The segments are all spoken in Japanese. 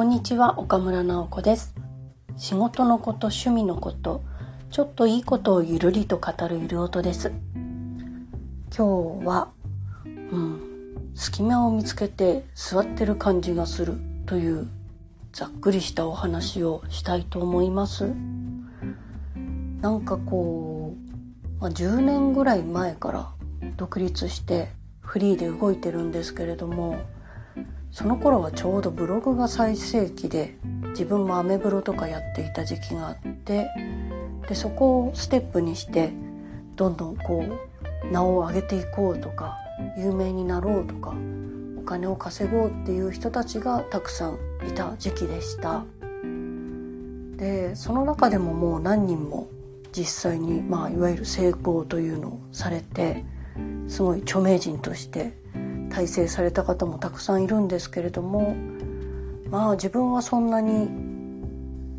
こんにちは岡村直子です。仕事のこと趣味のことちょっといいことをゆるりと語るゆる音です。今日はうん隙間を見つけて座ってる感じがするというざっくりしたお話をしたいと思います。なんかこう、まあ、10年ぐらい前から独立してフリーで動いてるんですけれどもその頃はちょうどブログが最盛期で自分もアメブロとかやっていた時期があってでそこをステップにしてどんどんこう名を上げていこうとか有名になろうとかお金を稼ごうっていう人たちがたくさんいた時期でした。でその中でももう何人も実際に、まあ、いわゆる成功というのをされてすごい著名人として大成された方もたくさんいるんですけれどもまあ自分はそんなに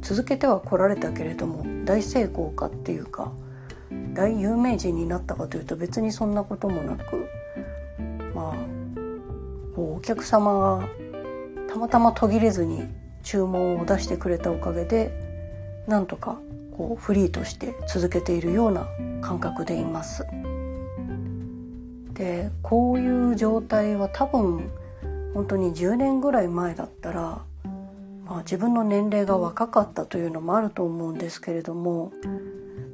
続けては来られたけれども大成功かっていうか大有名人になったかというと別にそんなこともなくまあお客様がたまたま途切れずに注文を出してくれたおかげでなんとかこうフリーとして続けているような感覚でいます。でこういう状態は多分本当に10年ぐらい前だったら、まあ、自分の年齢が若かったというのもあると思うんですけれども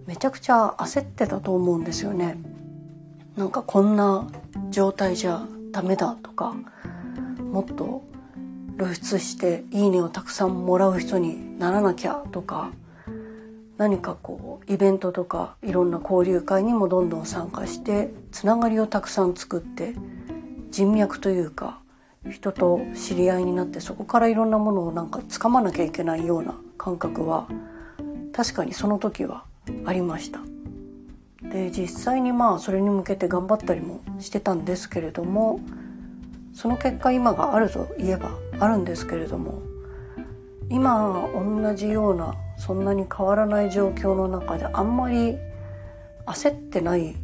めちゃくちゃ焦ってたと思うんですよね。なんかこんな状態じゃダメだとかもっと露出して「いいね」をたくさんもらう人にならなきゃとか何かこうイベントとかいろんな交流会にもどんどん参加してつながりをたくさん作って人脈というか人と知り合いになってそこからいろんなものをなんか掴まなきゃいけないような感覚は確かにその時はありました。で実際にまあそれに向けて頑張ったりもしてたんですけれどもその結果今があるといえばあるんですけれども今同じようなそんなに変わらない状況の中であんまり焦ってない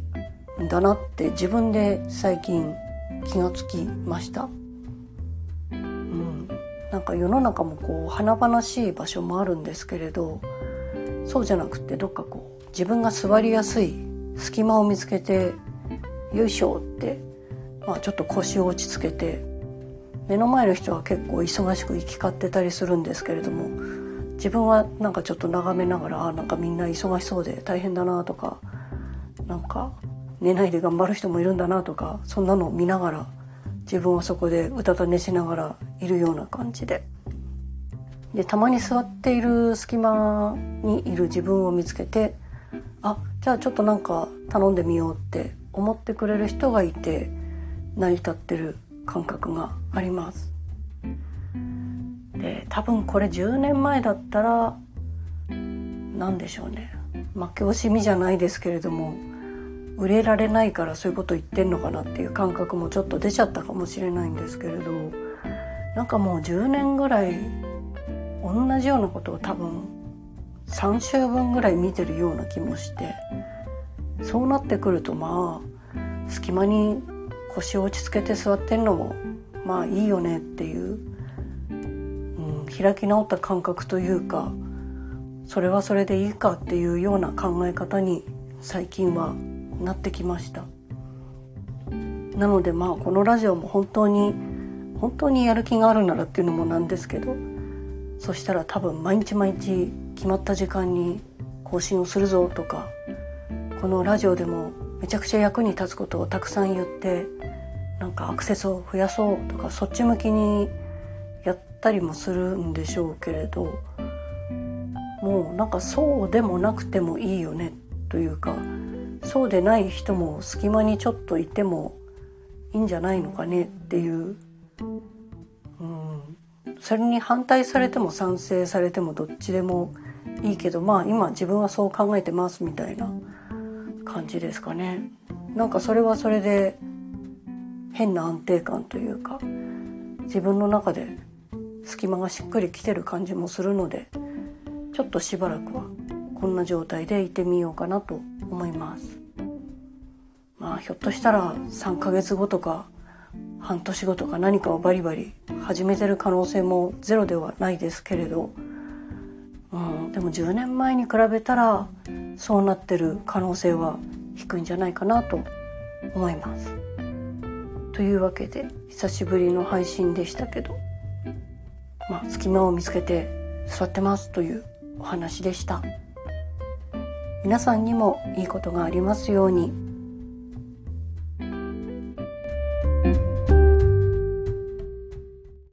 んだなって自分で最近気がつきました？うん、なんか世の中もこう華々しい場所もあるんですけれどそうじゃなくてどっかこう自分が座りやすい隙間を見つけてよいしょって、まあ、ちょっと腰を落ち着けて目の前の人は結構忙しく行き交ってたりするんですけれども自分はなんかちょっと眺めながらあなんかみんな忙しそうで大変だなとかなんか寝ないで頑張る人もいるんだなとかそんなのを見ながら自分はそこでうたた寝しながらいるような感じででたまに座っている隙間にいる自分を見つけてあじゃあちょっとなんか頼んでみようって思ってくれる人がいて成り立ってる感覚があります。で多分これ10年前だったら何でしょうね。負け惜しみじゃないですけれども売れられないからそういうこと言ってんのかなっていう感覚もちょっと出ちゃったかもしれないんですけれどなんかもう10年ぐらい同じようなことを多分3週分ぐらい見てるような気もしてそうなってくるとまあ隙間に腰を落ち着けて座ってんのもまあいいよねっていう、開き直った感覚というかそれはそれでいいかっていうような考え方に最近はなってきました。なのでまあこのラジオも本当に本当にやる気があるならっていうのもなんですけどそしたら多分毎日毎日決まった時間に更新をするぞとかこのラジオでもめちゃくちゃ役に立つことをたくさん言ってなんかアクセスを増やそうとかそっち向きにやったりもするんでしょうけれどもうなんかそうでもなくてもいいよねというかそうでない人も隙間にちょっといてもいいんじゃないのかねっていう、うん、それに反対されても賛成されてもどっちでもいいけどまあ今自分はそう考えてますみたいな感じですかね。なんかそれはそれで変な安定感というか自分の中で隙間がしっくりきてる感じもするのでちょっとしばらくはこんな状態でいてみようかなと思いますまあひょっとしたら3ヶ月後とか半年後とか何かをバリバリ始めてる可能性もゼロではないですけれど、うん、でも10年前に比べたらそうなってる可能性は低いんじゃないかなと思います。というわけで久しぶりの配信でしたけど、まあ、隙間を見つけて座ってますというお話でした。皆さんにもいいことがありますように。